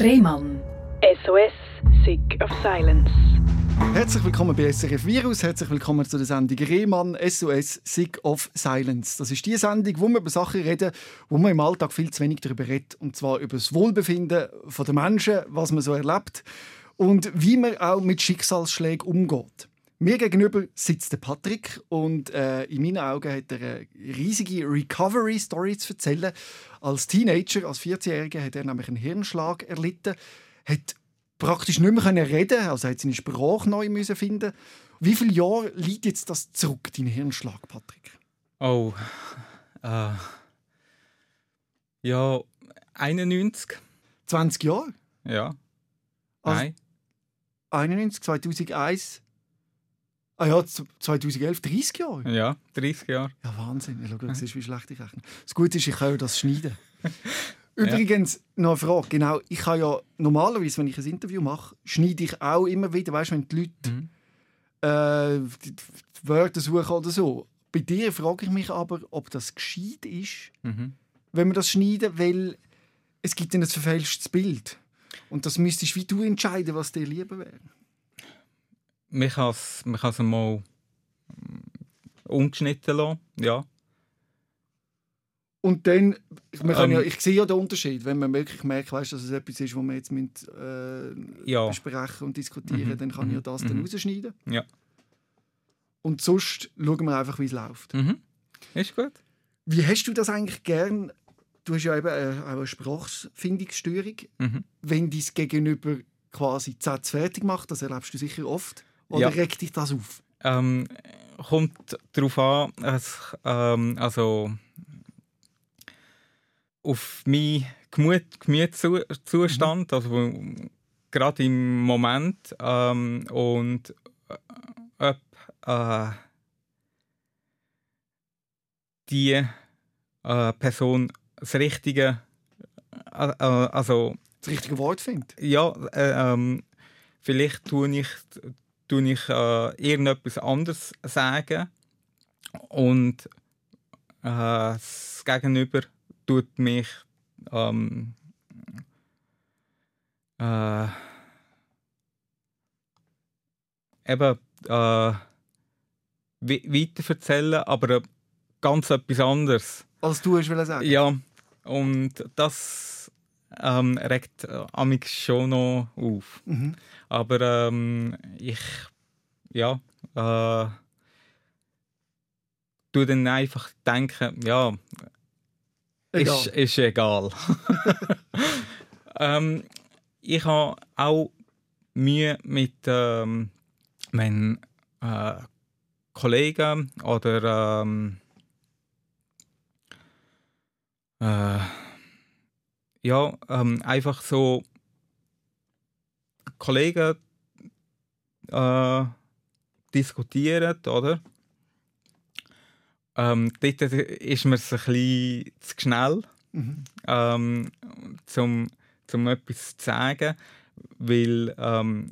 Rehmann. SOS, Sick of Silence. Herzlich willkommen bei SRF Virus, herzlich willkommen zu der Sendung Rehmann SOS Sick of Silence. Das ist die Sendung, wo wir über Sachen reden, wo man im Alltag viel zu wenig darüber redet. Und zwar über das Wohlbefinden der Menschen, was man so erlebt und wie man auch mit Schicksalsschlägen umgeht. Mir gegenüber sitzt der Patrick und äh, in meinen Augen hat er eine riesige Recovery-Story zu erzählen. Als Teenager, als 14-Jähriger, hat er nämlich einen Hirnschlag erlitten, hat praktisch nicht mehr reden also hat seine Sprache neu müssen finden. Wie viele Jahre liegt jetzt das zurück, dein Hirnschlag, Patrick? Oh, äh, ja, 91. 20 Jahre? Ja. Also, Nein. 91, 2001. Ah ja, 2011, 30 Jahre? Ja, 30 Jahre. Ja, Wahnsinn. Ja, schau, du siehst, wie schlecht ich rechne. Das Gute ist, ich kann ja das schneiden. Übrigens, noch eine Frage. Genau, ich habe ja normalerweise, wenn ich ein Interview mache, schneide ich auch immer wieder, weißt du, wenn die Leute Mhm. äh, die, die Wörter suchen oder so. Bei dir frage ich mich aber, ob das gescheit ist, Mhm. wenn wir das schneiden, weil es gibt dann ein verfälschtes Bild. Und das müsstest wie du entscheiden, was dir lieber wäre. Man kann es man kann's mal mm, ungeschnitten lassen. Ja. Und dann, man kann Ähm. ja, ich sehe ja den Unterschied, wenn man wirklich merkt, weißt, dass es etwas ist, was wir jetzt mit, äh, Ja. besprechen und diskutieren, Mhm, dann kann ich ja mhm, das dann mhm. rausschneiden. Ja. Und sonst schauen wir einfach, wie es läuft. Mhm. Ist gut. Wie hast du das eigentlich gern? Du hast ja eben äh, auch eine Sprachfindungsstörung. Mhm. Wenn dein Gegenüber quasi die Sätze fertig macht, das erlebst du sicher oft. Oder Ja. regt dich das auf? Ähm, kommt darauf an, es, ähm, also auf meinen Gemüt, Gemütszustand, also wo- gerade im Moment ähm, und äh, ob äh, die äh, Person das richtige, äh, äh, also Das richtige Wort findet. ja, äh, ähm, vielleicht tue ich, tue ich äh, irgendetwas anderes sagen und äh, das Gegenüber tut mich ähm, äh, eben äh, we weiter erzählen, aber ganz etwas anderes. Als du wollen sagen. Ja, und das ähm, regt äh, amix schon noch auf. Mhm. Aber ähm, ich, ja, äh, tu dann einfach denken, ja, Egal. ist, ist egal. ähm, ich habe auch Mühe mit, ähm, wenn äh, Kollegen oder ähm, äh, ja, ähm, einfach so Kollegen äh, diskutieren, oder? Ähm, dort ist mir es ein bisschen zu schnell, Mhm. ähm, zum, zum etwas zu sagen, weil ähm,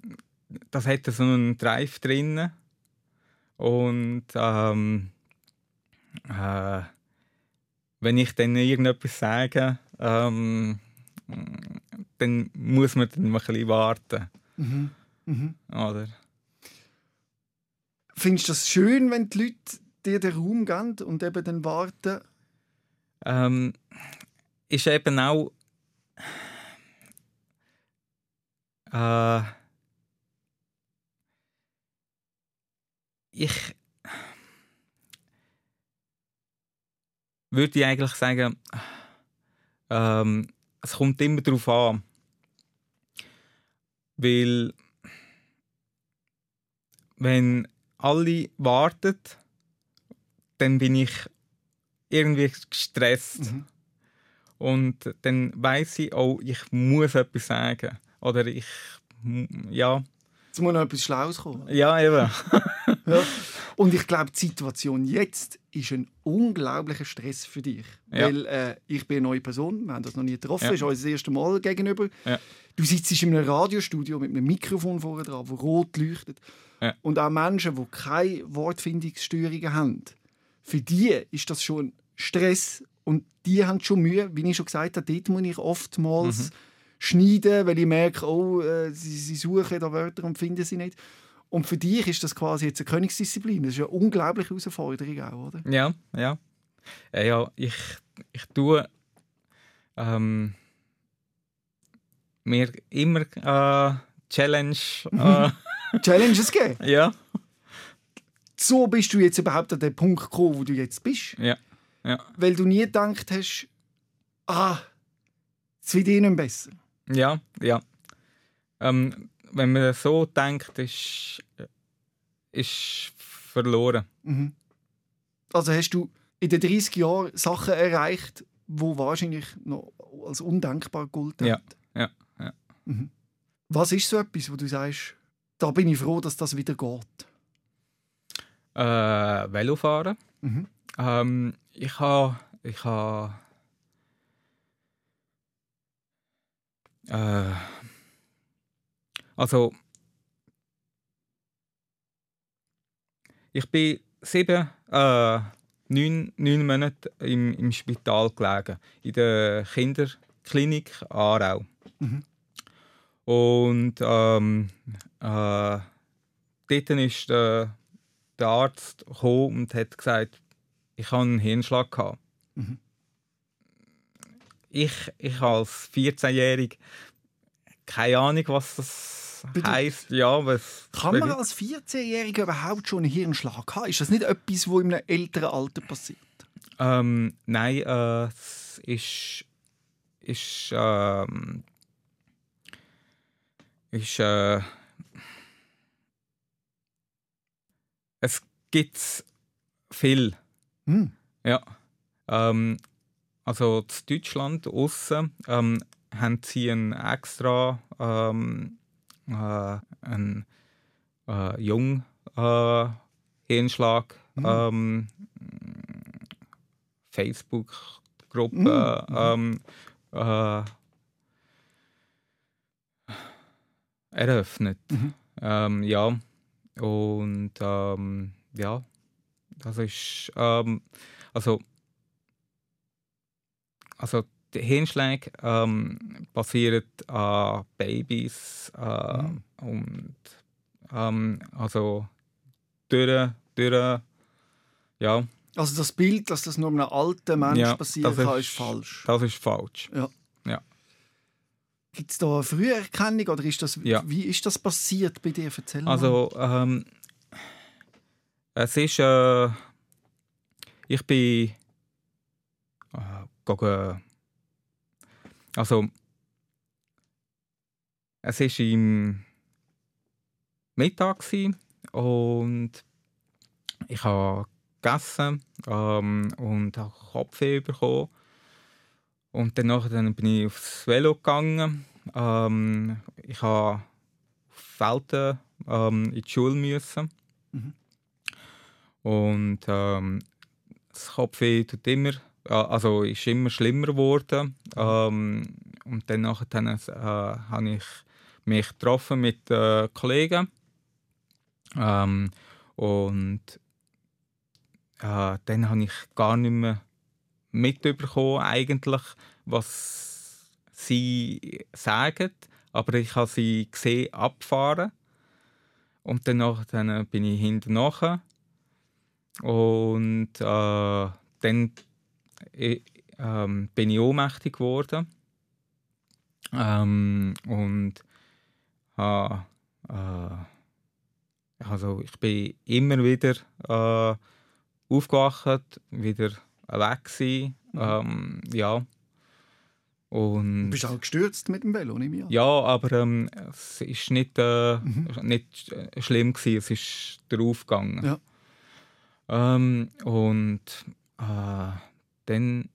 das hat so einen Drive drin und ähm, äh, wenn ich dann irgendetwas sage, ähm, dann muss man dann mal ein bisschen warten, Mhm. Mhm. oder? Findest du das schön, wenn die Leute dir den Raum geben und eben dann warten? ähm, ist eben auch äh, ich würde eigentlich sagen, ähm, es kommt immer darauf an, weil wenn alle warten, dann bin ich irgendwie gestresst. Mhm. Und dann weiß ich, oh, ich muss etwas sagen. Oder ich, ja, Jetzt muss noch etwas Schlaues kommen. ja, eben. Ja. Und ich glaube, die Situation jetzt ist ein unglaublicher Stress für dich. Ja. Weil äh, ich bin eine neue Person, wir haben das noch nie getroffen, Ja. das ist uns das erste Mal gegenüber. Ja. Du sitzt in einem Radiostudio mit einem Mikrofon vorne dran, das rot leuchtet. Und auch Menschen, die keine Wortfindungsstörungen haben, für die ist das schon Stress und die haben schon Mühe, wie ich schon gesagt habe, dort muss ich oftmals schneiden, weil ich merke, oh, äh, sie, sie suchen da Wörter und finden sie nicht. Und für dich ist das quasi jetzt eine Königsdisziplin. Das ist eine unglaubliche Herausforderung auch, oder? Ja, ja. Äh, ja, ich, ich tue ähm, mir immer äh, Challenge. Äh, Challenges geben. ja, So bist du jetzt überhaupt an den Punkt gekommen, wo du jetzt bist. ja, ja. Weil du nie gedacht hast, ah, es wird eh nicht besser. Ja, ja. Ähm, wenn man so denkt, ist, ist verloren. Mhm. Also hast du in den 30 Jahren Sachen erreicht, wo wahrscheinlich noch als undenkbar gelten. Ja, ja, ja. Mhm. Was ist so etwas, wo du sagst, da bin ich froh, dass das wieder geht? Äh, Velofahren. Mhm. Ähm, ich habe ich ha, äh, also ich bin sieben, äh, neun, neun Monate im, im Spital gelegen, in der Kinderklinik Aarau. Mhm. Und ähm, äh, dort ist der, der Arzt gekommen und hat gesagt, ich habe einen Hirnschlag gehabt. Mhm. Ich, ich als 14-Jährig keine Ahnung, was das heisst. Ja, was Kann man als 14-Jähriger überhaupt schon einen Hirnschlag haben? Ist das nicht etwas, was in einem älteren Alter passiert? Ähm, nein, äh, es ist, ist, ähm, ist, äh, es gibt viel, Hm. ja. Ähm, also in Deutschland aussen ähm, haben sie einen extra ähm, äh, einen äh, jung äh, Hirnschlag ähm, Facebook-Gruppe ähm, äh, eröffnet. Mhm. Ähm, ja, und ähm, ja, das ist ähm, also also Hirnschläge ähm, basieren an Babys äh, Mhm. und ähm, also durch, durch ja, Also das Bild, dass das nur einem alten Menschen Ja, passieren das kann, ist- ist falsch. das ist falsch. Gibt es da eine Früherkennung oder ist das, Ja. wie ist das passiert bei dir? Erzähl. Also, ähm, es ist, äh, ich bin, äh, also, es ist im Mittag und ich habe gegessen ähm, und habe Kopfweh bekommen. Und danach dann bin ich aufs Velo gegangen. Ähm, ich habe auf Felden ähm, in die Schule müssen. Mhm. Und ähm, das Kopfweh tut immer, also ist immer schlimmer geworden. Ähm, und dann nachher äh, habe ich mich getroffen mit äh, Kollegen. Ähm, und äh, dann habe ich gar nicht mehr mitbekommen, eigentlich, was sie sagen. Aber ich habe sie gesehen abfahren. Und dann bin ich hinten nachher. Und äh, dann äh, ähm, bin ich ohnmächtig geworden. Ähm, und äh, äh, also ich bin immer wieder äh, aufgewacht, wieder weg gewesen. Ähm, ja. du Und bist auch gestürzt mit dem Velo, nehme ich an. ja, aber ähm, es ist nicht, äh, Mhm. nicht äh, schlimm gewesen. Es ist darauf gegangen. Ja. Ähm, und äh, dann,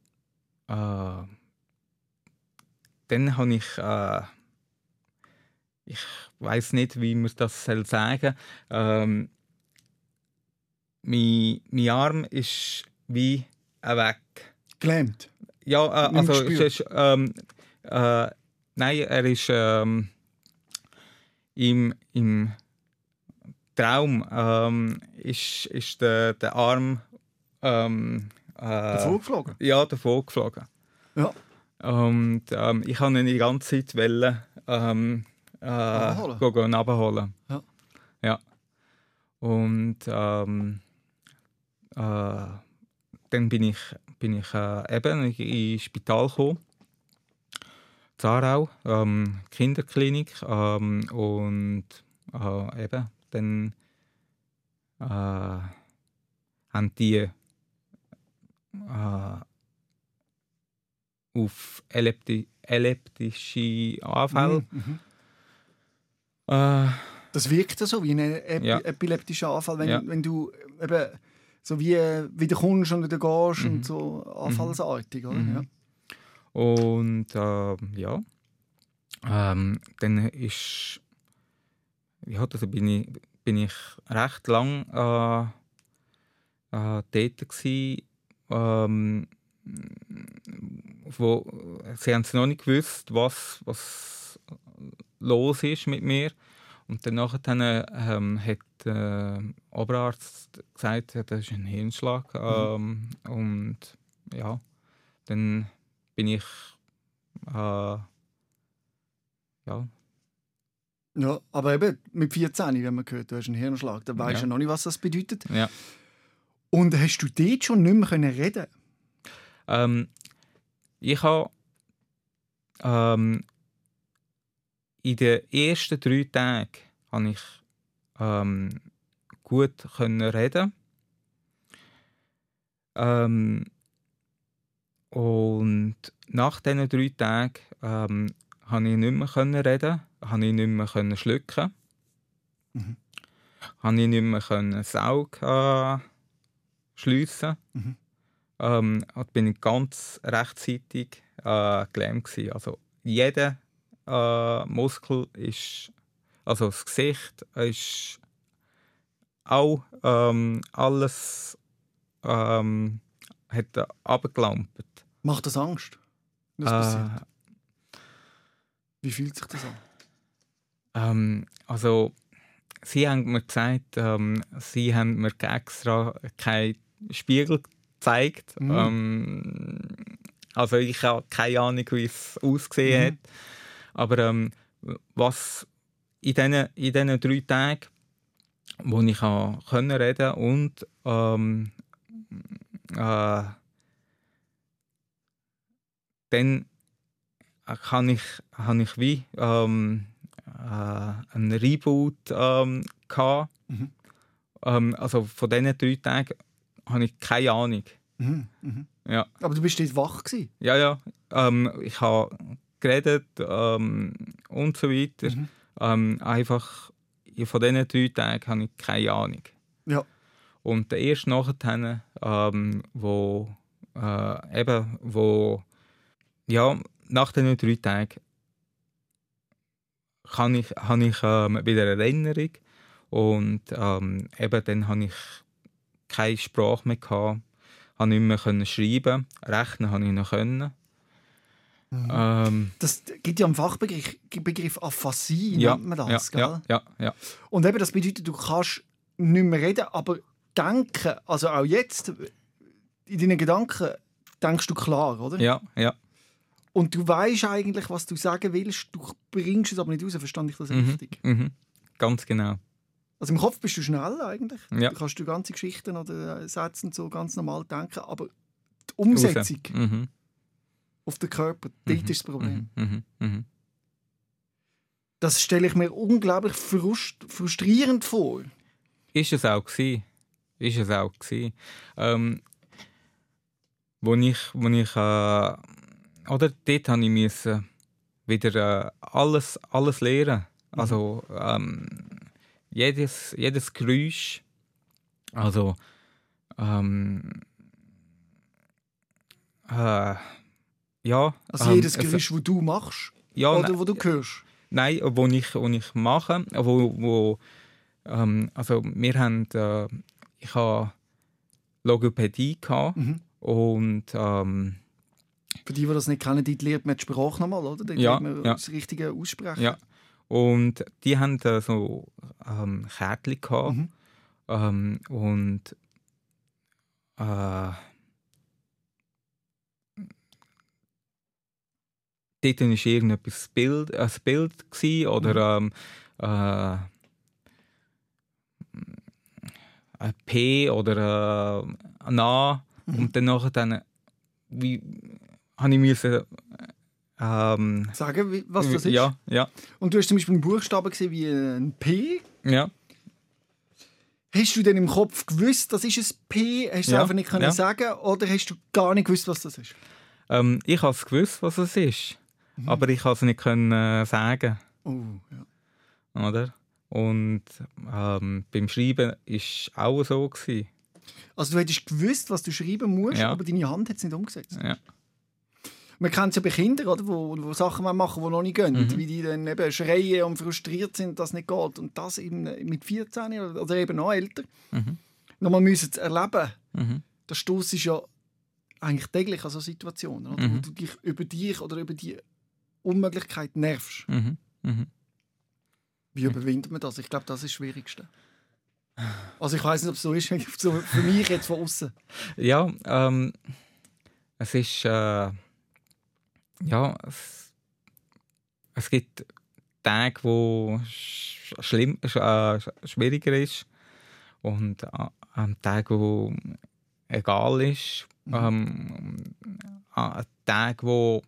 äh, dann habe ich, äh, ich weiß nicht, wie man das soll sagen. Ähm, mein, mein Arm ist wie weg. Gelähmt. Ja, äh, also es ist, ähm, äh, nein, er ist ähm, im, im Traum ähm, ist, ist der, der Arm ähm, äh, Davor geflogen. ja davor geflogen. Ja. Und ähm, ich wollte ihn die ganze Zeit wollen, ähm, äh, Abholen? abholen. Ja. ja. Und ähm, äh, dann bin ich, bin ich äh, eben in- ins Spital gekommen. Zarau, ähm, Kinderklinik. Ähm, und äh, eben, dann äh, haben die auf Elepti epileptische Anfälle. Mhm. Äh, Das wirkt so wie ein Ep Ja. epileptischer Anfall, wenn, Ja. wenn du eben so wie äh, wieder kommst und wieder gehst Mhm. und so anfallsartig, oder? Mhm. Ja. Und äh, ja, ähm, dann ist, ja, also bin ich, bin ich recht lang äh, äh, dort gsi, ähm, wo sie haben noch nicht gewusst, was, was los ist mit mir. Und dann nachher ähm, hat der Oberarzt gesagt, ja, das ist ein Hirnschlag. Ähm, Und ja, dann bin ich äh, ja, ja, aber eben mit 14, wenn man hört, du hast einen Hirnschlag, dann weißt du Ja. ja noch nicht, was das bedeutet. ja. Und hast du dort schon nicht mehr können reden Ähm, ich habe ähm, in den ersten drei Tagen habe ich ähm, gut können reden. Ähm, und nach diesen drei Tagen ähm, habe ich nicht mehr können reden, habe ich nicht mehr können schlucken, Mhm. habe ich nicht mehr können das Auge schliessen. Mhm. Ähm, bin ganz rechtzeitig äh, gelähmt gewesen. Also jeder äh, Muskel ist, also das Gesicht ist auch ähm, alles ähm, hat abgelampert. Macht das Angst? wenn Das passiert? Wie fühlt sich das an? Ähm, also, sie haben mir gesagt, ähm, sie haben mir extra keinen Spiegel gezeigt. Mhm. Ähm, also ich habe keine Ahnung, wie es ausgesehen Mhm. hat. Aber ähm, was in diesen, in drei Tagen, wo ich können reden und ähm, äh, dann kann ich, habe ich wie ähm, äh, einen Reboot ähm, gehabt. Mhm. Ähm, also von diesen drei Tagen habe ich keine Ahnung. Mhm. Mhm. Ja, Aber du bist dort wach gewesen. ja, ja. Ähm, ich habe geredet ähm, und so weiter. Mhm. Ähm, einfach von diesen drei Tagen habe ich keine Ahnung. Ja. Und erst nachher, ähm, wo äh, eben, wo ja, nach diesen drei Tagen kann ich, habe ich ähm, wieder eine Erinnerung und ähm, eben dann habe ich keine Sprache mehr gehabt, habe nicht mehr schreiben, rechnen habe ich noch können. Mhm. Ähm, Das gibt ja einen Fachbegriff Begriff Aphasie, ja, nennt man das. ja, gell? ja, ja, ja. Und eben, das bedeutet, du kannst nicht mehr reden, aber denken, also auch jetzt, in deinen Gedanken denkst du klar, oder? Ja, ja. Und du weißt eigentlich, was du sagen willst, du bringst es aber nicht raus, verstand ich das Mhm, richtig? mhm. Ganz genau. Also im Kopf bist du schnell eigentlich. Ja. Du kannst du ganze Geschichten oder äh, Sätze und so ganz normal denken, aber die Umsetzung. Mhm. auf den Körper, dort ist das Problem. Mhm. Mhm. Mhm. Das stelle ich mir unglaublich frust frustrierend vor. Ist es auch gewesen. Ist es auch gewesen. Ähm, wo ich, wo ich äh, oder dort habe ich müssen wieder äh, alles, alles lernen. Also ähm, jedes, jedes Geräusch, also ähm, äh, ja. Also ähm, jedes es- Geräusch, das du machst ja, oder ne- wo du hörst. Nein, wo ich, wo ich mache, wo, wo ähm, also wir haben, äh, ich habe Logopädie gehabt Mhm. und ähm, Für die, die das nicht kennen, dort lernt man die Sprache nochmal, oder? Dort Ja, lernt man ja. das richtige Aussprechen. ja und die haben so ähm, Kärtchen gehabt Mhm. ähm, und äh, dort war irgendetwas Bild, ein Bild gewesen, oder ähm, äh, ein P oder äh, ein A. Und dann nachher dann, wie, habe ich müssen, ähm, Sagen, was das ist? Ja, ja, Und du hast zum Beispiel einen Buchstaben gesehen wie ein P. ja. Hast du denn im Kopf gewusst, das ist ein P? Hast du es Ja, einfach nicht können ja. sagen Oder hast du gar nicht gewusst, was das ist? Ähm, ich habe es gewusst, was es ist, aber ich konnte es nicht können, äh, sagen. Oh, ja. Oder? Und ähm, beim Schreiben war es auch so. Gewesen. Also du hättest gewusst, was du schreiben musst, Ja. aber deine Hand hat es nicht umgesetzt. Ja. Man kennt es ja bei Kindern, oder, wo, wo Sachen machen, die noch nicht gehen. Mhm. Wie die dann eben schreien und frustriert sind, dass es nicht geht. Und das eben mit 14 oder oder eben noch älter. Mhm. Nochmal müssen es erleben. Mhm. Der Stoß ist ja eigentlich täglich an so Situationen, oder? wo Mhm. du dich über dich oder über die Unmöglichkeit nervst. Mhm. Mhm. Wie überwindet man das? Ich glaube, das ist das Schwierigste. Also ich weiß nicht, ob es so ist, so für mich jetzt von außen. Ja, ähm, es ist. Äh, ja, es, es gibt Tage, wo sch schlimm, sch äh, sch- schwieriger ist und an Tagen, wo egal ist. Ähm, an Tagen, wo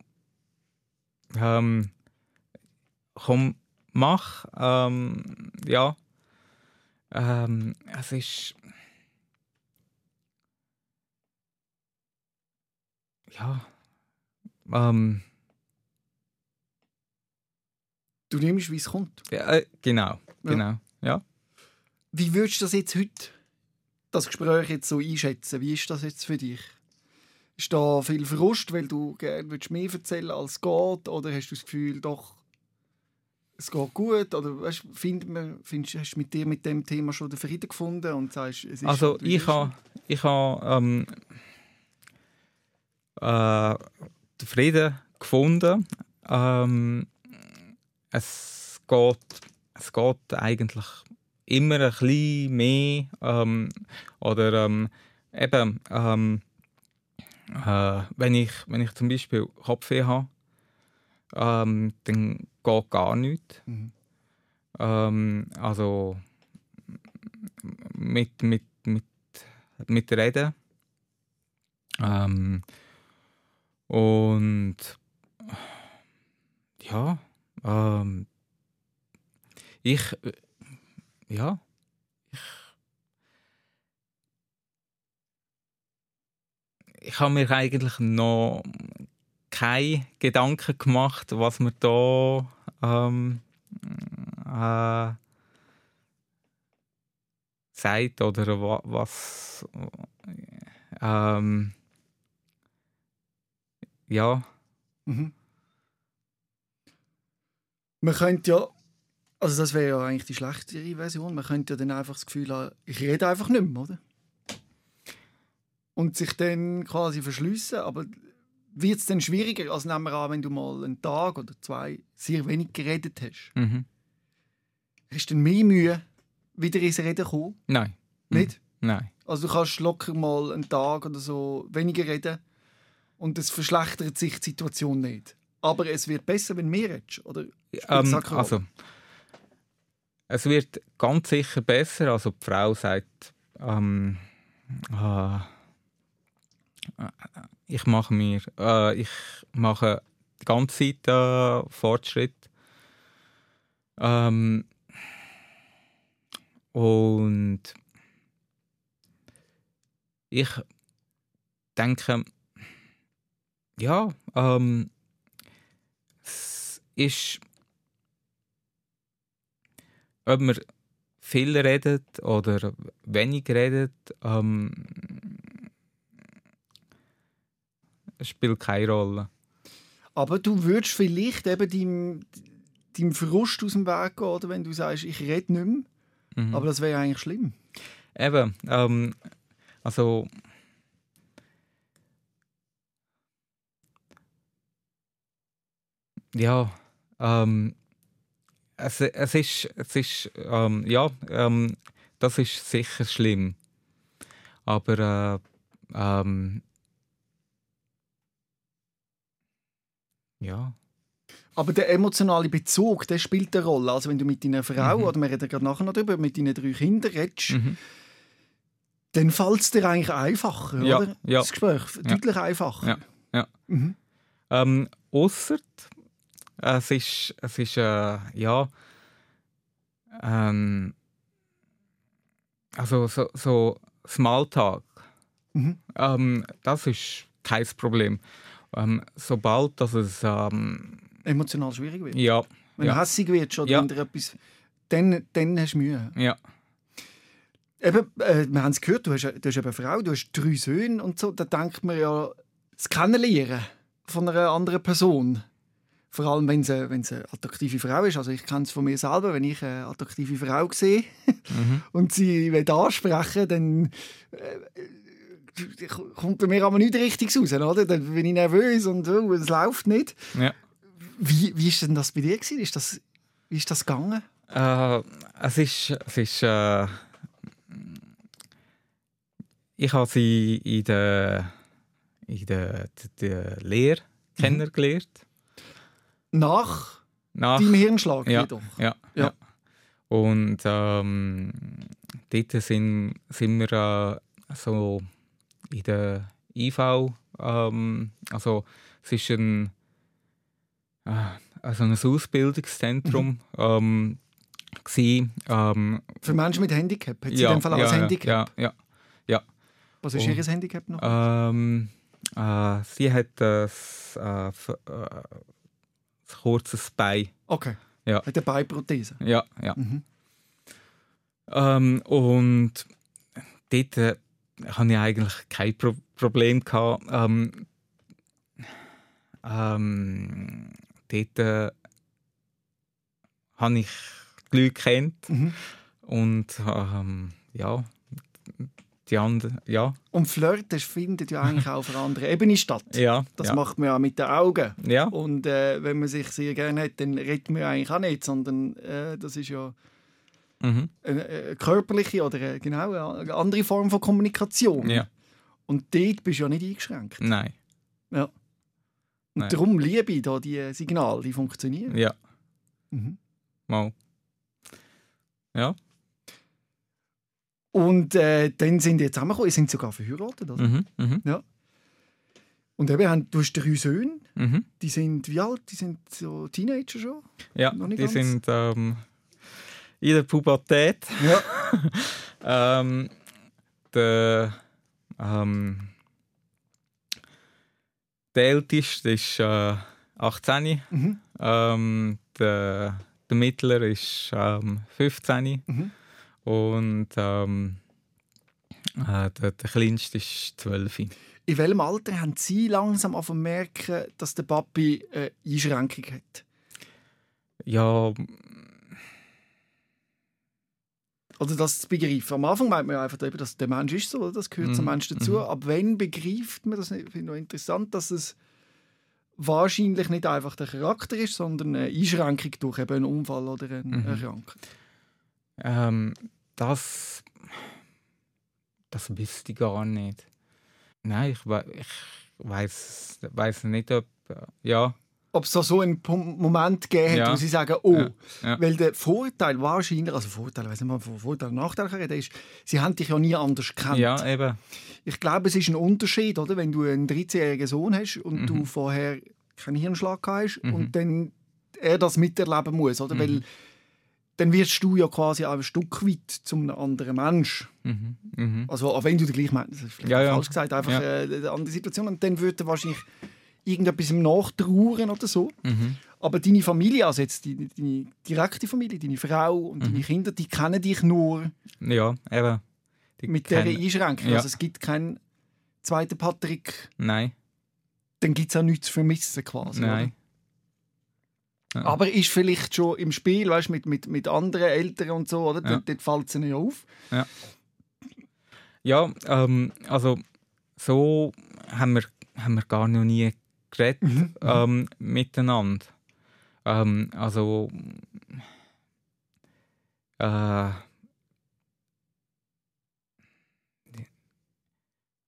ähm, komm, mach. Ähm, ja, ähm, es ist. Ja. Ähm, Du nimmst, wie es kommt. ja, äh, genau, genau. Ja. Wie würdest du das jetzt heute, das Gespräch jetzt so einschätzen? Wie ist das jetzt für dich? Ist da viel Frust, weil du gerne mehr erzählen als es geht? Oder hast du das Gefühl, doch, es geht gut? Oder weißt, find, findest, hast du mit dir mit dem Thema schon den Frieden gefunden und sagst, es ist Also ich habe ich ha, ähm, äh, Frieden gefunden. Ähm, es, geht, es geht eigentlich immer ein bisschen mehr. Ähm, oder ähm, eben, ähm, äh, wenn, ich, wenn ich zum Beispiel Kopfweh habe, ähm, dann geht gar nichts. Mhm. Ähm, also mit, mit, mit, mit Reden. Ähm, und ja, ähm, ich, äh, ja, ich, ich habe mir eigentlich noch keine Gedanken gemacht, was wir da ähm, äh, sagt oder wa was ähm, ja Mhm. Man könnte ja, also das wäre ja eigentlich die schlechtere Version, man könnte ja dann einfach das Gefühl haben, ich rede einfach nicht mehr, oder? Und sich dann quasi verschliessen, aber wird es dann schwieriger, als nehmen wir an, wenn du mal einen Tag oder zwei sehr wenig geredet hast? mhm. Hast du dann mehr Mühe, wieder ins Reden zu kommen? nein Nicht? nein Also du kannst locker mal einen Tag oder so weniger reden und es verschlechtert sich die Situation nicht. Aber es wird besser, wenn mehr redest, oder? Ähm, also, es wird ganz sicher besser. Also die Frau sagt, ähm, äh, ich mache mir, äh, ich mache die ganze Zeit äh, Fortschritt. Ähm, und ich denke, ja, ähm, es ist, ob man viel redet oder wenig redet, ähm, spielt keine Rolle. Aber du würdest vielleicht eben deinem, deinem Frust aus dem Weg gehen, oder wenn du sagst, ich rede nicht mehr. Mhm. Aber das wäre eigentlich schlimm. Eben, ähm, also ja, ähm, es, es ist, es ist ähm, ja, ähm, das ist sicher schlimm. Aber äh, ähm, ja, Aber der emotionale Bezug, der spielt eine Rolle. Also wenn du mit deiner Frau, Mhm. oder wir reden gerade nachher noch darüber, mit deinen drei Kindern redest, Mhm. dann fällt es dir eigentlich einfacher, Ja, oder? ja. Das Gespräch, deutlich einfacher. Ja, ja. Mhm. Ähm, ausser es ist, es ist äh, ja, ähm, also so, so Smalltalk, Mhm. ähm, das ist kein Problem. Ähm, sobald dass es, ähm, Emotional schwierig wird. ja, Wenn ja. du hässig wirst oder Ja. wenn dir etwas... Dann, dann hast du Mühe. ja, Eben, äh, wir haben es gehört, du hast, du hast eine Frau, du hast drei Söhne und so. Da denkt man ja, das Kennenlernen von einer anderen Person. Vor allem, wenn sie eine attraktive Frau ist. Also ich kenne es von mir selber, wenn ich eine attraktive Frau sehe mhm. und sie will ansprechen, dann äh, kommt bei mir aber nichts Richtiges raus. Oder? Dann bin ich nervös und oh, es läuft nicht. ja. Wie, wie ist denn das bei dir gewesen? Ist das, wie ist das gegangen? Äh, es ist, es ist äh, ich habe sie in der, in der, der Lehre kennengelernt. Nach Nach, deinem Hirnschlag ja, jedoch? ja, Ja. ja. Und ähm, dort sind, sind wir äh, so in der IV, ähm, also es ist ein, äh, also ein Ausbildungszentrum ähm, gsi, ähm, Für Menschen mit Handicap? Hat sie ja, in dem Fall auch ja, ein Handicap? Ja, ja. Was ist Oh. ihr Handicap noch? Ähm, äh, sie hat ein äh, äh, kurzes Bein. Okay. Ja. Hat eine Beinprothese. Ja, ja. Mhm. Ähm, und dort äh, hatte ich eigentlich kein Pro Problem. Gehabt. Ähm, ähm, dort äh, habe ich die Leute kennt Mhm. und ähm, ja, die anderen, ja, Und Flirten findet ja eigentlich auch auf einer anderen Ebene statt. ja, Das ja, macht man ja mit den Augen. ja, Und äh, wenn man sich sehr gerne hat, dann redet man ja eigentlich auch nicht, sondern äh, das ist ja mhm. eine, eine körperliche oder eine, genau, eine andere Form von Kommunikation. ja, Und dort bist du ja nicht eingeschränkt. nein, Und Nein. darum liebe ich da die Signale, die funktionieren. ja, Mhm. mal, ja, Und äh, dann sind die zusammengekommen, sie sind sogar verheiratet. Oder? mhm. Mhm. Und eben, haben- du hast drei Söhne, Mhm. die sind wie alt? Die sind so Teenager schon? ja, Noch nicht die ganz. sind ähm, in der Pubertät. Ja. Ähm, der, ähm, der Älteste ist äh, 18. Mhm. Ähm, der, der Mittlere ist ähm, 15. Mhm. Und ähm, äh, der, der Kleinste ist 12. In welchem Alter haben Sie langsam merken, dass der Papi eine Einschränkung hat? Ja, Oder das zu begreifen. Am Anfang meint man ja einfach, dass der Mensch ist so, oder? das gehört zum Mhm, Mensch dazu. mhm. Ab wann begreift man das? nicht? Ich finde noch interessant, dass es wahrscheinlich nicht einfach der Charakter ist, sondern eine Einschränkung durch eben einen Unfall oder eine Mhm. Erkrankung. ähm, das, das wüsste ich gar nicht. Nein, ich, wei- ich weiß weiß nicht, ob. Ja, Ob es da so einen Moment gegeben hat, Ja. wo Sie sagen, oh, Ja, ja. weil der Vorteil wahrscheinlich, also Vorteil, weiß nicht mal, von Vorteil und Nachteil reden, ist, Sie haben dich ja nie anders gekannt. ja eben. Ich glaube, es ist ein Unterschied, oder? wenn du einen 13-jährigen Sohn hast und Mhm. du vorher keinen Hirnschlag hast Mhm. und dann er das miterleben muss. Oder? Mhm. Weil dann wirst du ja quasi auch ein Stück weit zu einem anderen Mensch. Mhm. Mhm. Also auch wenn du den gleich meinst, das ist vielleicht Ja, falsch gesagt, einfach Ja. äh, eine andere Situation. Und dann würde wahrscheinlich irgendetwas im Nachtrauern oder so. Mhm. Aber deine Familie, also jetzt deine, deine direkte Familie, deine Frau und Mhm. deine Kinder, die kennen dich nur Ja, eben. Die mit dieser kennen- Einschränkung. Ja. Also es gibt keinen zweiten Patrick, Nein, dann gibt es auch nichts zu vermissen quasi. nein. Ja. Aber ist vielleicht schon im Spiel, weißt, mit, mit, mit anderen Eltern und so, oder? Ja. Dort, dort fällt es ja auf. Ja, ähm, also so haben wir, haben wir gar noch nie geredet Mhm. ähm, miteinander. Ähm, also äh,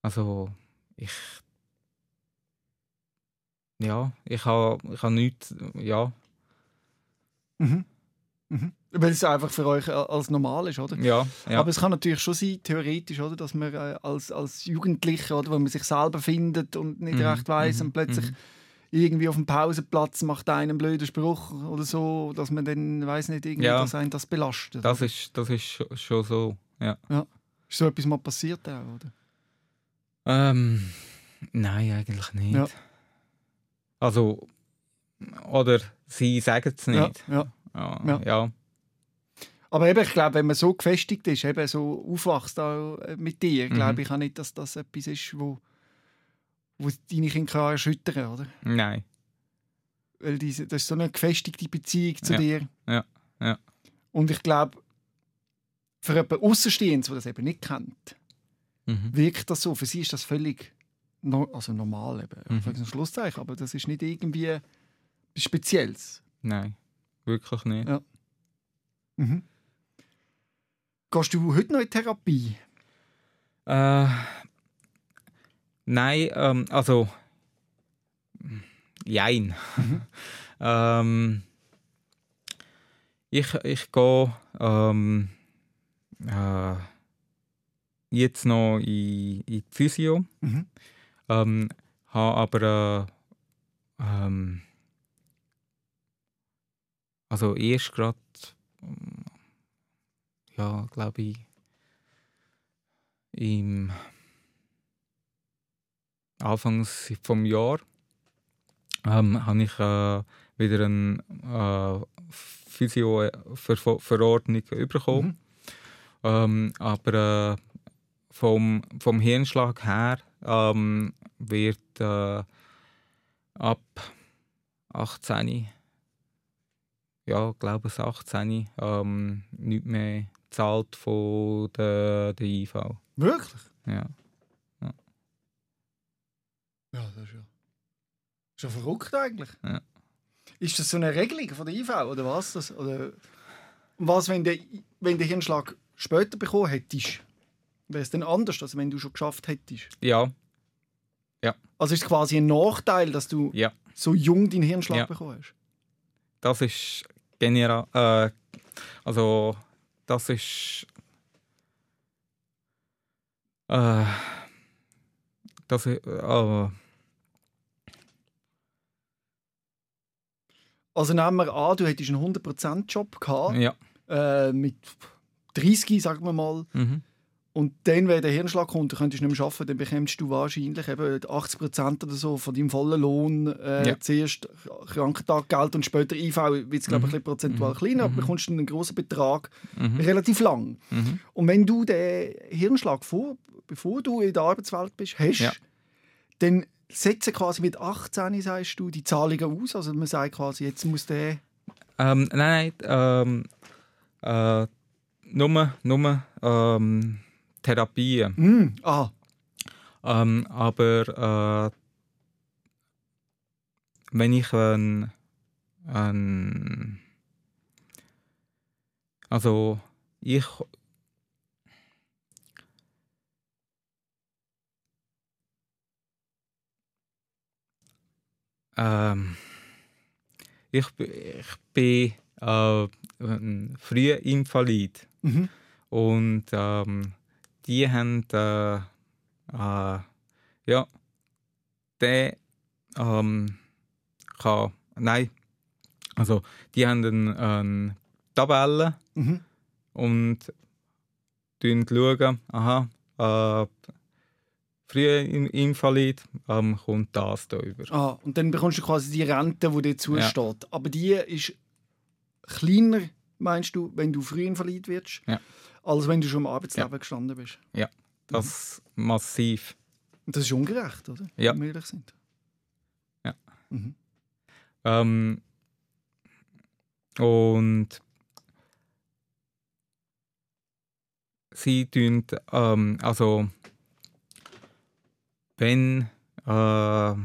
also ich ja, ich habe ich ha nichts, ja, Mhm. Mhm. Weil es einfach für euch als normal ist, oder? ja, ja. Aber es kann natürlich schon sein, theoretisch, oder, dass man äh, als, als Jugendlicher, oder, wo man sich selber findet und nicht Mhm, recht weiß mhm, und plötzlich mhm. irgendwie auf dem Pausenplatz macht einen blöden Spruch oder so, dass man dann, weiß nicht, irgendwie, Ja. dass einen das belastet. das ist, das ist scho- schon so, ja. Ist so etwas mal passiert auch, oder? Ähm, nein, eigentlich nicht. Ja. Also, oder sie sagen es nicht. Ja, ja. Ja, Ja. ja. Aber eben, ich glaube, wenn man so gefestigt ist, eben so aufwachst äh, mit dir, Mhm. glaube ich auch nicht, dass das etwas ist, wo, wo deine Kinder kann erschüttern kann, oder? Nein. Weil diese, das ist so eine gefestigte Beziehung zu Ja. dir. Ja. Ja. Und ich glaube, für jemanden Außenstehendes, der das eben nicht kennt, Mhm. wirkt das so. Für sie ist das völlig no also normal, eben. Mhm. Schlusszeichen, aber das ist nicht irgendwie Spezielles. Nein, wirklich nicht. Ja. Mhm. Gehst du heute noch in Therapie? Äh, nein, ähm, also. Jein. ähm, ich, ich gehe ähm, äh, jetzt noch in, in die Physio, Mhm. ähm, habe aber äh, ähm, also erst gerade ja, glaube ich, im Anfangs vom Jahr ähm, habe ich äh, wieder eine äh, Physio-Verordnung bekommen. Mhm. Ähm, aber äh, vom, vom Hirnschlag her ähm, wird äh, ab 18, ja, ich glaube es 18, ähm, nicht mehr gezahlt von der, der IV. Wirklich? Ja. Ja, das ist ja. Ja verrückt eigentlich. Ja. Ist das so eine Regelung von der IV oder was? Das, oder was, wenn der, wenn der Hirnschlag später bekommen hättest? Wäre es dann anders, als wenn du schon geschafft hättest? Ja, Also ist es quasi ein Nachteil, dass du ja. so jung deinen Hirnschlag Ja. bekommen hast? Das ist generell. Äh, also, das ist. Äh, das ist. Äh, Also nehmen wir an, du hättest einen 100%-Job gehabt, ja. äh, mit 30, sagen wir mal, Mhm. Und dann, wenn der Hirnschlag kommt, du könntest nicht mehr arbeiten, dann bekommst du wahrscheinlich eben 80% oder so von deinem vollen Lohn äh, Ja. zuerst Krankentaggeld und später IV, wird es glaube ich Mhm. ein bisschen prozentual Mhm. kleiner, aber Mhm. bekommst du einen grossen Betrag Mhm. relativ lang. Mhm. Und wenn du den Hirnschlag vor, bevor du in der Arbeitswelt bist, hast, Ja. dann setzen quasi mit 18, sagst du, die Zahlungen aus. Also man sagt quasi, jetzt muss der... Ähm, nein, nein. Ähm, äh, nur nur ähm, Therapien. Hm, ah, Ähm, aber äh, wenn ich ein, ein also ich ähm, ich, ich bin äh, früher Invalid mhm. und ähm, die haben äh, äh, ja der ähm, kann nein also die haben eine, eine Tabelle Mhm. und schauen, aha äh, früher In- Invalid ähm, kommt das da über Ah, und dann bekommst du quasi die Rente, die dir zusteht. Aber die ist kleiner, meinst du, wenn du früh invalid wirst, Ja. Als wenn du schon im Arbeitsleben gestanden bist. das massiv Und das ist ungerecht, oder? Ja. Wenn wir ehrlich sind. Ja. Mhm. Ähm, und sie tun, ähm, also wenn äh,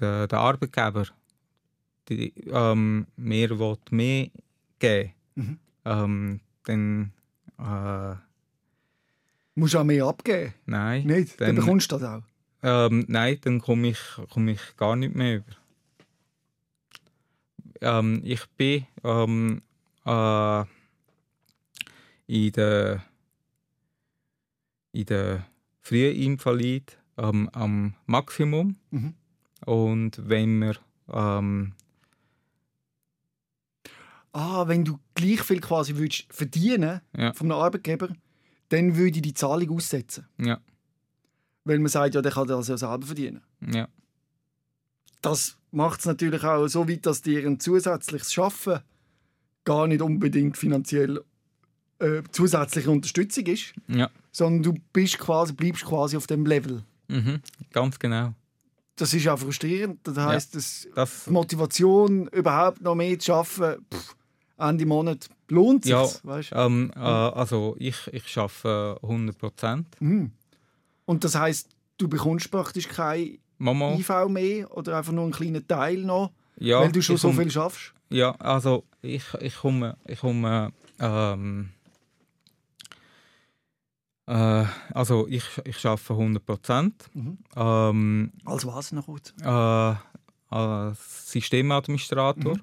der, der Arbeitgeber die, ähm, mir will mehr geben Mhm. ähm, dann äh, Musst du auch mehr abgeben? nein, Nicht? Dann, Dann- bekommst du das auch. Ähm, nein, dann komme ich, komm ich gar nicht mehr über. Ähm, ich bin ähm, äh, in der in der Frühinvalid ähm, am Maximum. Mhm. Und wenn wir ähm, Ah, wenn du gleich viel quasi würdest verdienen Ja. von einem Arbeitgeber, dann würde ich die Zahlung aussetzen. ja, Weil man sagt, ja, der kann das ja selber verdienen. ja, Das macht es natürlich auch so weit, dass dir ein zusätzliches Schaffen gar nicht unbedingt finanziell äh, zusätzliche Unterstützung ist, ja, sondern du bist quasi, bleibst quasi auf dem Level. mhm, ganz genau. Das ist auch frustrierend. Das heisst, dass Das, Motivation, überhaupt noch mehr zu arbeiten, pff, Ende Monat lohnt sich. Ja. Weißt? ähm, äh, also ich, ich arbeite 100 Prozent. Mhm. Und das heisst, du bekommst praktisch kein Mama, IV mehr oder einfach nur einen kleinen Teil noch, ja, weil du schon so komm- viel schaffst. Ja, also ich, ich komme, ich komme ähm, äh, also ich, ich arbeite 100 Prozent. Mhm. Ähm, Als was noch gut? äh, als Systemadministrator.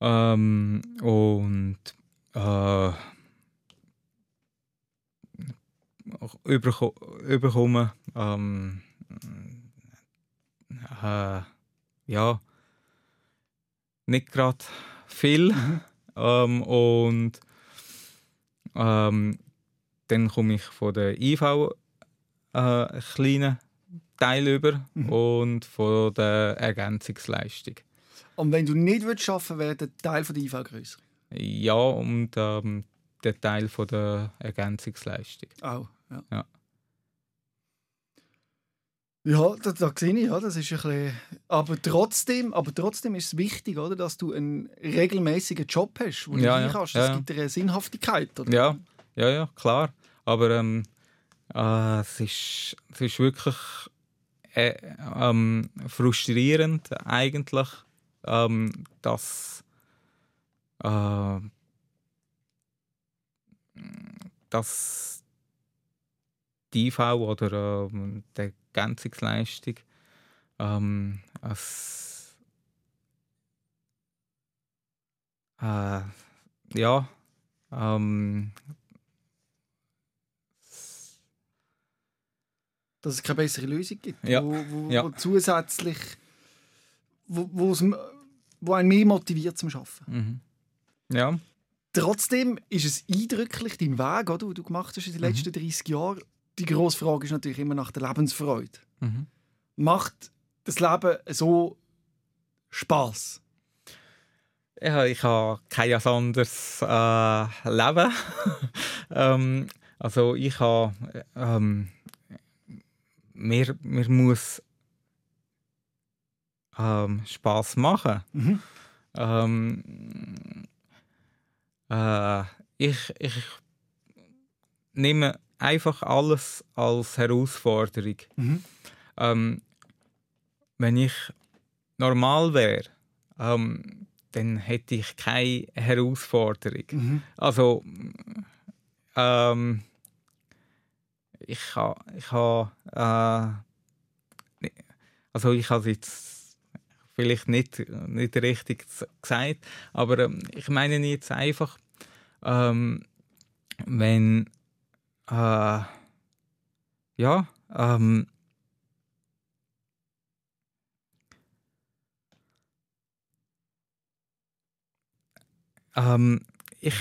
Ähm, und äh, überko überkomme ähm, äh, ja nicht gerade viel ähm, und ähm, dann komme ich von der IV äh, einen kleinen Teil über Mhm. und von der Ergänzungsleistung. Und wenn du nicht würdest arbeiten wäre der Teil von der IV grösser. Ja, und ähm, der Teil von der Ergänzungsleistung. Auch, ja. Ja. Ja, da, da sehe ich, ja, das ist ein bisschen... Aber trotzdem, aber trotzdem ist es wichtig, oder, dass du einen regelmäßigen Job hast, wo du Ja, ja, kannst. Das ja. gibt dir eine Sinnhaftigkeit, oder? Ja, ja, ja, klar. Aber ähm, äh, es, ist, es ist wirklich äh, ähm, frustrierend eigentlich, ähm, dass, äh, dass die IV oder ähm, die Ergänzungsleistung ähm, es, äh, ja, ähm, Dass es keine bessere Lösung gibt, Ja, wo, wo, ja. wo zusätzlich... Wo, wo's m- wo einen mehr motiviert zum Arbeiten. Mhm. Ja, Trotzdem ist es eindrücklich, dein Weg, oder, den du gemacht hast in den Mhm. letzten 30 Jahren. Die grosse Frage ist natürlich immer nach der Lebensfreude. mhm. Macht das Leben so Spaß? ja ich habe kein anderes äh, Leben. ähm, also ich habe ähm, mir, mir muss ähm, Spaß machen. Mhm. Ähm, äh, ich, ich nehme einfach alles als Herausforderung. Mhm. Ähm, wenn ich normal wäre, ähm, dann hätte ich keine Herausforderung. Mhm. Also, ähm, ich habe, ich habe, äh, ni- also ich habe jetzt vielleicht nicht, nicht richtig gesagt, aber ähm, ich meine jetzt einfach, ähm, wenn, äh, ja, ähm, ähm, ich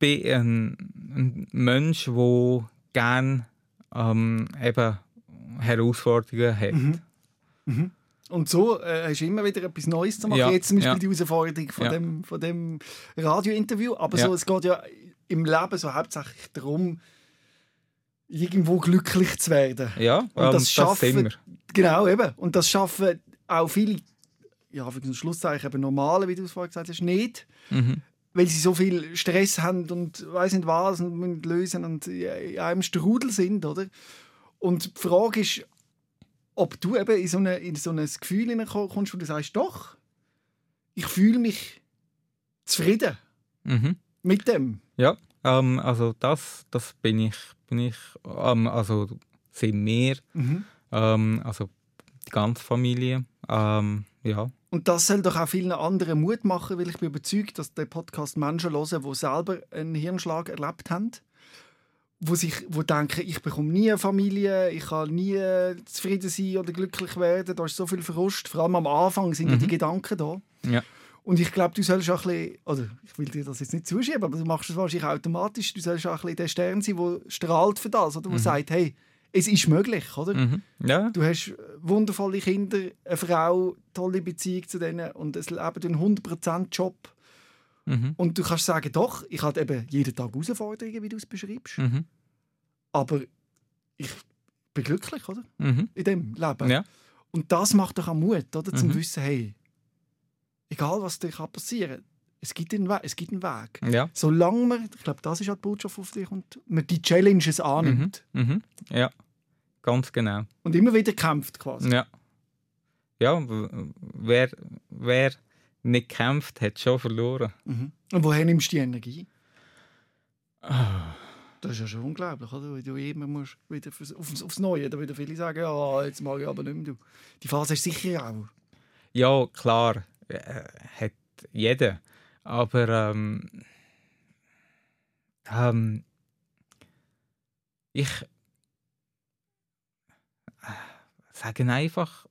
bin ein, ein Mensch, der gerne ähm, eben Herausforderungen hat. Mhm. Mhm. Und so äh, hast du immer wieder etwas Neues zu machen. Ja, Jetzt zum Beispiel ja. die Herausforderung von, Ja. dem, von dem Radiointerview. Aber so, es geht ja im Leben so hauptsächlich darum, irgendwo glücklich zu werden. Ja, Und ähm, das Schaffen- sind wir. Genau, eben. Und das schaffen auch viele, ja, für ein Schlusszeichen, eben normale, wie du es vorhin gesagt hast, nicht. Mhm. Weil sie so viel Stress haben und weiß nicht was und müssen lösen und in einem Strudel sind, oder? Und die Frage ist, ob du eben in so, eine, in so ein Gefühl hineinkommst, wo du sagst, doch, ich fühle mich zufrieden Mhm. mit dem. Ja, ähm, also das, das bin ich, bin ich ähm, also sind wir, Mhm. ähm, also die ganze Familie. Ähm, ja. Und das soll doch auch vielen anderen Mut machen, weil ich bin überzeugt, dass der Podcast Menschen hören, die selber einen Hirnschlag erlebt haben, wo sich, wo denken, ich bekomme nie eine Familie, ich kann nie zufrieden sein oder glücklich werden, da ist so viel Frust. Vor allem am Anfang sind ja die Gedanken da. Ja. Und ich glaube, du sollst auch ein bisschen, oder ich will dir das jetzt nicht zuschieben, aber du machst es wahrscheinlich automatisch, du sollst auch ein bisschen der Stern sein, der strahlt für das, oder? Der sagt, hey, es ist möglich, oder? Mhm. Ja. Du hast wundervolle Kinder, eine Frau, tolle Beziehung zu denen und es leben einen 100% Job. Mhm. Und du kannst sagen, doch, ich habe eben jeden Tag Herausforderungen, wie du es beschreibst, Mhm. aber ich bin glücklich, oder? Mhm. In dem Leben. Ja. Und das macht doch auch Mut, oder? Zum Mhm. Wissen, hey, egal was dir kann passieren es gibt einen, We es gibt einen Weg. Ja. Solange man, ich glaube, das ist auch die Botschaft auf dich, und man die Challenges annimmt Mhm. Ja. Ganz genau. und immer wieder kämpft quasi. Ja. Ja, wer, wer nicht kämpft, hat schon verloren. Mhm. Und woher nimmst du die Energie? Ah. Das ist ja schon unglaublich, oder? Weil du immer musst wieder aufs, aufs Neue, da wieder viele sagen, ja, jetzt mag ich aber nicht mehr. Du. Die Phase ist sicher auch. Ja, klar, äh, hat jeder. Aber ähm, ähm, ich äh, sage einfach,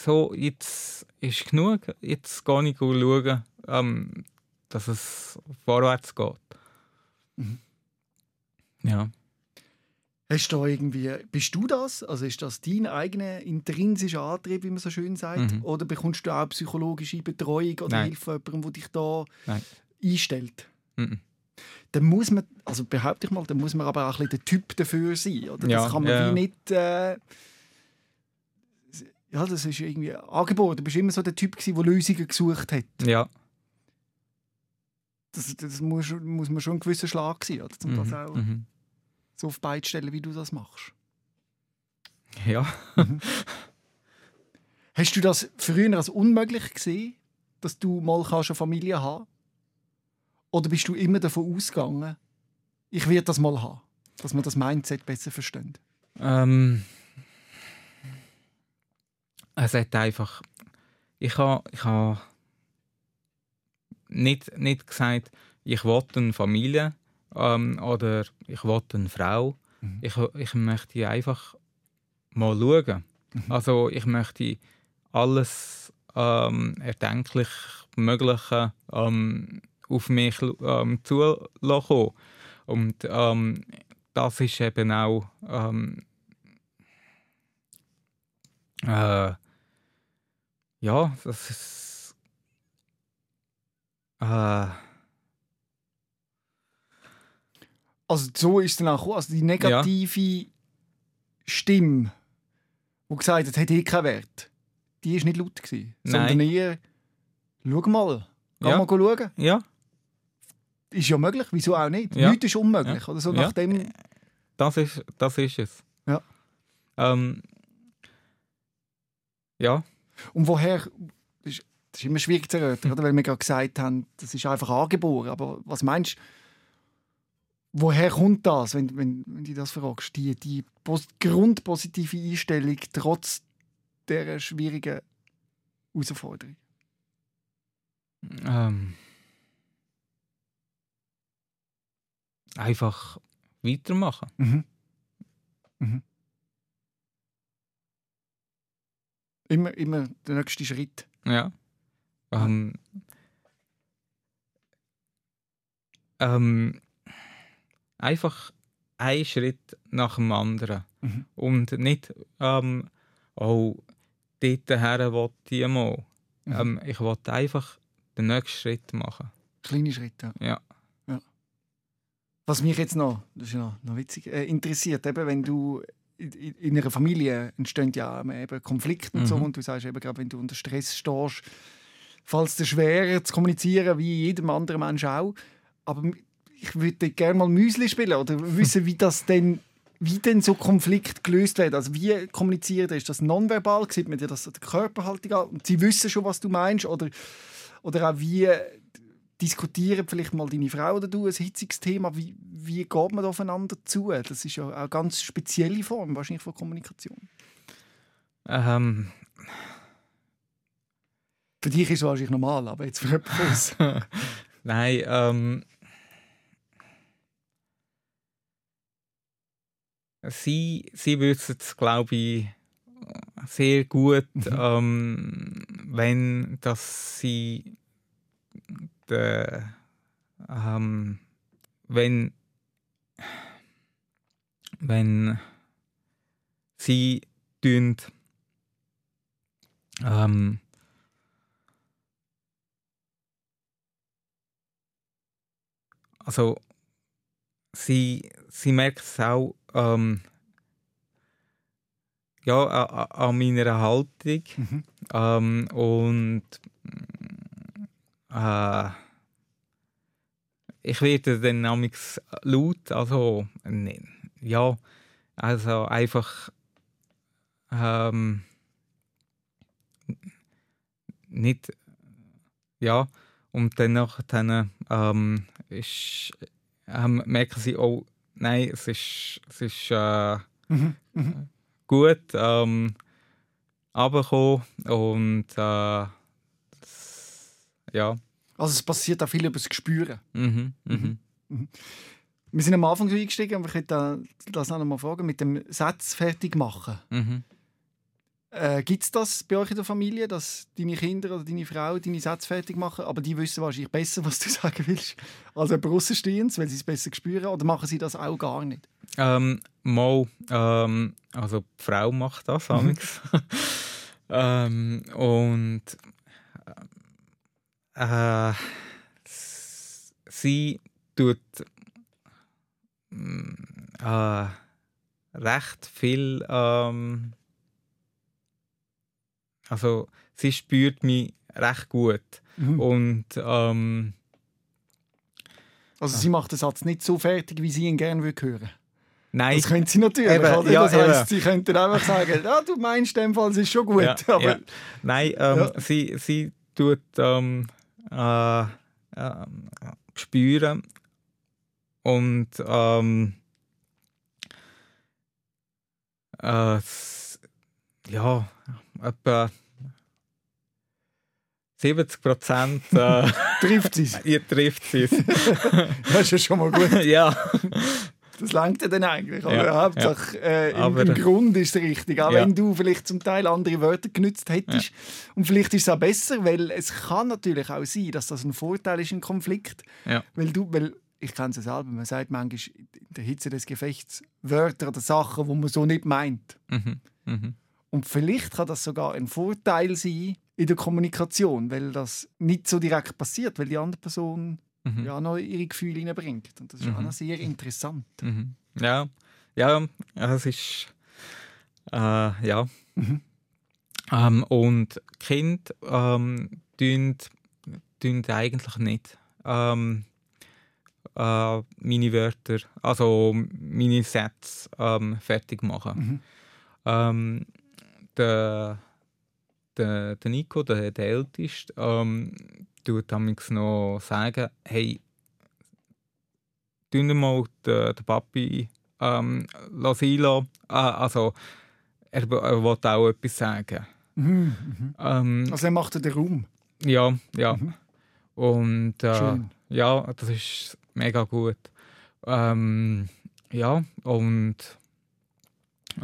so, jetzt ist genug, jetzt gehe ich schauen, ähm, dass es vorwärts geht. Mhm. Ja. Hast du irgendwie, bist du das? Also ist das dein eigener intrinsischer Antrieb, wie man so schön sagt? Mhm. Oder bekommst du auch psychologische Betreuung oder Nein. Hilfe von jemandem, der dich da Nein. einstellt? Mhm. Dann muss man, also behaupte ich mal, dann muss man aber auch ein bisschen der Typ dafür sein. Oder? Ja, das kann man ja. wie nicht. Äh, ja, das ist irgendwie angeboren. Du bist immer so der Typ, gewesen, der Lösungen gesucht hat. Ja. Das, das muss, muss man schon ein gewisser Schlag sein, oder? um das Mhm. auch Mhm. so auf beide stellen, wie du das machst. Ja. Hast du das früher als unmöglich gesehen, dass du mal kannst eine Familie haben Oder bist du immer davon ausgegangen, ich werde das mal haben? Dass man das Mindset besser versteht. Ähm, es hat einfach. Ich habe ich ha nicht, nicht gesagt, ich will eine Familie ähm, oder ich will eine Frau. Mhm. Ich, ich möchte einfach mal schauen. Also ich möchte alles ähm, erdenklich Mögliche ähm, auf mich ähm, zulassen. Und ähm, das ist eben auch ähm, äh, ja, das ist äh, Also so ist es dann auch gekommen. Also die negative Stimme, die gesagt hat, hat eh keinen Wert, die war nicht laut. Gewesen, Nein. Sondern eher, schau mal, geh Ja. mal schauen. ja, Ist ja möglich, wieso auch nicht? Ja. Nichts ist unmöglich. Oder so Ja. nach dem, das ist, das ist es. Ja. Ähm, ja, Und woher, das ist, immer schwierig zu erörtern, oder? weil wir gerade gesagt haben, das ist einfach angeboren. Aber was meinst du, woher kommt das, wenn, wenn, wenn du das fragst? Die, die pos grundpositive Einstellung trotz dieser schwierigen Herausforderung? ähm, einfach weitermachen. Mhm. Mhm. Immer, immer der nächste Schritt. Ja. Ähm, ähm, einfach ein Schritt nach dem anderen. Mhm. Und nicht, ähm, oh, dort her will ich mal. Mhm. Ähm, ich will einfach den nächsten Schritt machen. Kleine Schritte. Ja. Was mich jetzt noch, das ist ja noch, noch witzig, äh, interessiert, eben, wenn du in, in in einer Familie entstehen ja eben Konflikte und so Mhm. und du sagst eben gerade, wenn du unter Stress stehst, fällt es dir schwerer zu kommunizieren, wie jedem anderen Mensch auch. Aber ich würde gerne mal Müsli spielen oder wissen, wie das denn wie denn so Konflikt gelöst wird. Also wie kommuniziert? Ist das nonverbal? Sieht man dir das an der Körperhaltung an? Und sie wissen schon, was du meinst? Oder, oder auch wie diskutieren vielleicht mal deine Frau oder du ein hitziges Thema. Wie, wie geht man da aufeinander zu? Das ist ja auch eine ganz spezielle Form wahrscheinlich von Kommunikation. Ähm, Für dich ist es wahrscheinlich normal, aber jetzt für else. nein, ähm, sie, sie wissen es, glaube ich, sehr gut, ähm, wenn dass sie de, ähm, wenn wenn sie tun, ähm, also sie, sie merkt es auch ähm, ja, an, an meiner Haltung Mhm. ähm, und äh, ich werde dann namens laut, also ne, ja, also einfach ähm, nicht, ja, und dann nachher ähm, ist, ähm, merken sie, oh, nein, es ist, es ist äh, Mhm. Mhm. gut ähm, und äh, ja, Also es passiert auch viel über das Gespüren. mhm, mhm. Wir sind am Anfang so eingestiegen, aber ich hätte das auch noch mal fragen, mit dem Satz fertig machen. Mhm. Äh, Gibt es das bei euch in der Familie, dass deine Kinder oder deine Frau deine Sätze fertig machen, aber die wissen wahrscheinlich besser, was du sagen willst, als jemand Aussenstehendes, weil sie es besser spüren, oder machen sie das auch gar nicht? Ähm, mal, ähm, also die Frau macht das amigs. ähm, und äh, sie tut mm, äh, recht viel ähm, also sie spürt mich recht gut und ähm, Also sie macht den Satz nicht so fertig, wie sie ihn gerne würde hören. nein Das könnte sie natürlich. Eben, oder? ja, das heisst, eben. sie könnten einfach sagen, ja, du meinst, in dem Fall es ist schon gut. Ja, aber ja. Nein, ähm, sie, sie tut ähm, äh, äh, spüren und ähm, äh, ja, etwa 70 Prozent äh, trifft es. ihr trifft es. Das ist ja schon mal gut. ja, Das langt ja dann eigentlich. Aber Ja, Hauptsache, äh, im, im Grund ist es richtig. Auch Ja. wenn du vielleicht zum Teil andere Wörter genützt hättest. Und vielleicht ist es auch besser, weil es kann natürlich auch sein, dass das ein Vorteil ist im Konflikt. Ja. Weil du, weil ich kenne es ja selber, man sagt manchmal in der Hitze des Gefechts Wörter oder Sachen, die man so nicht meint. mhm, mhm. Und vielleicht kann das sogar ein Vorteil sein in der Kommunikation, weil das nicht so direkt passiert, weil die andere Person Mhm. ja noch ihre Gefühle hineinbringt. Und das ist auch Mhm. noch sehr interessant. Mhm. Ja, ja, es ist äh, ja. Mhm. Ähm, und Kind ähm, tun, tun eigentlich nicht ähm, äh, meine Wörter, also meine Sätze ähm, fertig machen. Mhm. Ähm, der, der, der Nico, der, der Älteste, ähm, tut damals noch sagen, hey, tun wir mal den, den Papi ähm, lassen. Äh, also, er, er will auch etwas sagen. Mhm. Mhm. Ähm, Also er macht den Raum. ja, ja. Mhm. Und äh, ja, das ist mega gut. Ähm, ja, und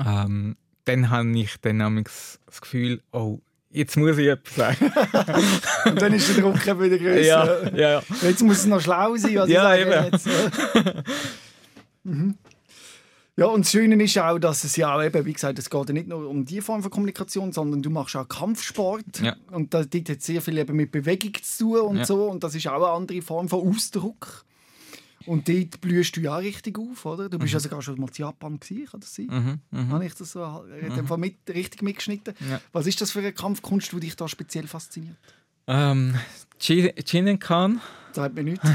ähm, dann habe ich dann das Gefühl, oh, jetzt muss ich etwas sagen. Und dann ist der Druck wieder grösser. ja, ja, ja. Jetzt muss es noch schlau sein. Was Ja, eben. Jetzt, mhm. Ja, und das Schöne ist auch, dass es ja auch eben, wie gesagt, es geht ja nicht nur um die Form von Kommunikation, sondern du machst auch Kampfsport. Ja. Und das hat sehr viel eben mit Bewegung zu tun und Ja. so. Und das ist auch eine andere Form von Ausdruck. Und dort blühst du ja auch richtig auf, oder? Du bist ja sogar schon mal in Japan gewesen, kann das sein? Mhm, mhm. Habe ich das so in dem Fall mit, richtig mitgeschnitten? Ja. Was ist das für eine Kampfkunst, die dich da speziell fasziniert? Ähm, Chinenkan, Sagt mir nichts.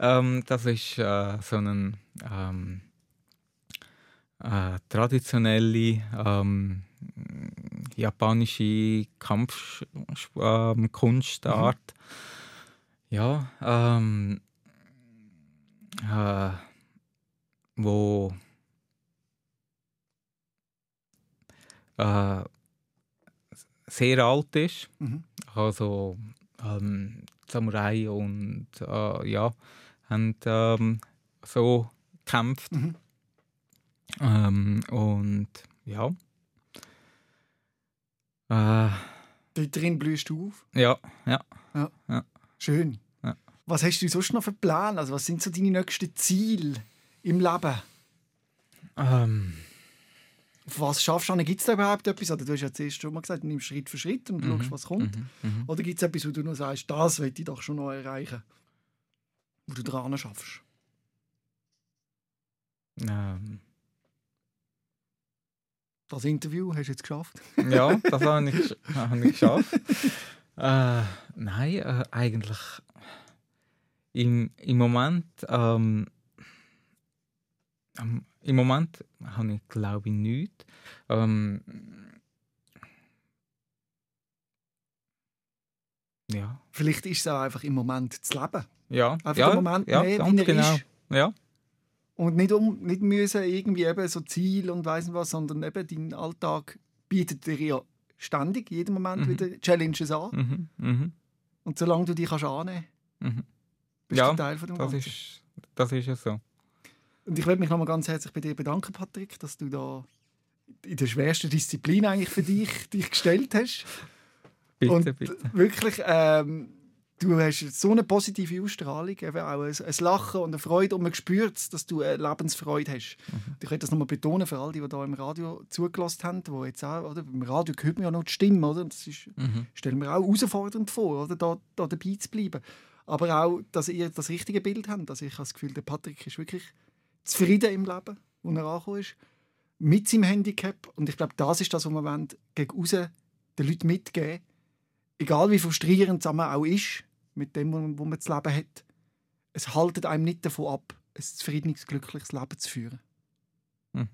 ähm, das ist äh, so eine ähm, äh, traditionelle ähm, japanische Kampfkunstart. Ja, ähm, äh, wo äh, sehr alt ist. Mhm. Also ähm, Samurai und äh, ja, haben ähm, so gekämpft. Mhm. Ähm, und ja. Äh, Dort drin blühst du auf. ja, ja. Schön. Ja. Was hast du sonst noch für Pläne? Also was sind so deine nächsten Ziele im Leben? Ähm, was schaffst du an? Gibt es da überhaupt etwas? Oder du hast ja zuerst schon mal gesagt, du nimmst Schritt für Schritt und Mhm, schaust, was kommt. mhm, mhm. Oder gibt es etwas, wo du noch sagst, das will ich doch schon noch erreichen? Wo du dran schaffst? Ähm, Das Interview hast du jetzt geschafft. ja, das habe ich, hab ich geschafft. äh, nein, äh, eigentlich im, im Moment ähm, im Moment habe ich glaube ich nichts. Ähm, ja, Vielleicht ist es auch einfach im Moment zu leben. ja, Einfach ja, den Moment ja, nehmen, ganz genau. ist. Ja, Und nicht, um, nicht müssen irgendwie eben so Ziel und weiss nicht was, sondern eben dein Alltag bietet dir ja ständig, jeden Moment Mhm. wieder Challenges an. mhm, mhm, Und solange du dich kannst annehmen mhm. Bist Ja, Teil von dem das Ganzen. ist, das ist ja so. Und ich möchte mich nochmal ganz herzlich bei dir bedanken, Patrick, dass du da in der schwersten Disziplin eigentlich für dich, dich gestellt hast. Bitte, und bitte. wirklich, ähm, du hast so eine positive Ausstrahlung, eben auch ein, ein Lachen und eine Freude und man spürt, dass du eine Lebensfreude hast. Mhm. Ich möchte das nochmal betonen für alle, die hier im Radio zugelassen haben, wo jetzt auch, oder? Im Radio hört man ja noch die Stimme, oder? Das ist, Mhm. stellen wir auch herausfordernd vor, oder? Da, da dabei zu bleiben. Aber auch, dass ihr das richtige Bild habt. Also ich habe das Gefühl, der Patrick ist wirklich zufrieden im Leben, wo er angekommen ist, mit seinem Handicap. Und ich glaube, das ist das, was wir wollen, gegen raus den Leuten mitgeben. Egal wie frustrierend es auch ist, mit dem, wo man das Leben hat. Es haltet einem nicht davon ab, ein zufriedenes, glückliches Leben zu führen. Mhm.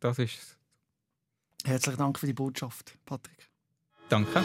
Das ist Herzlichen Dank für die Botschaft, Patrick. Danke.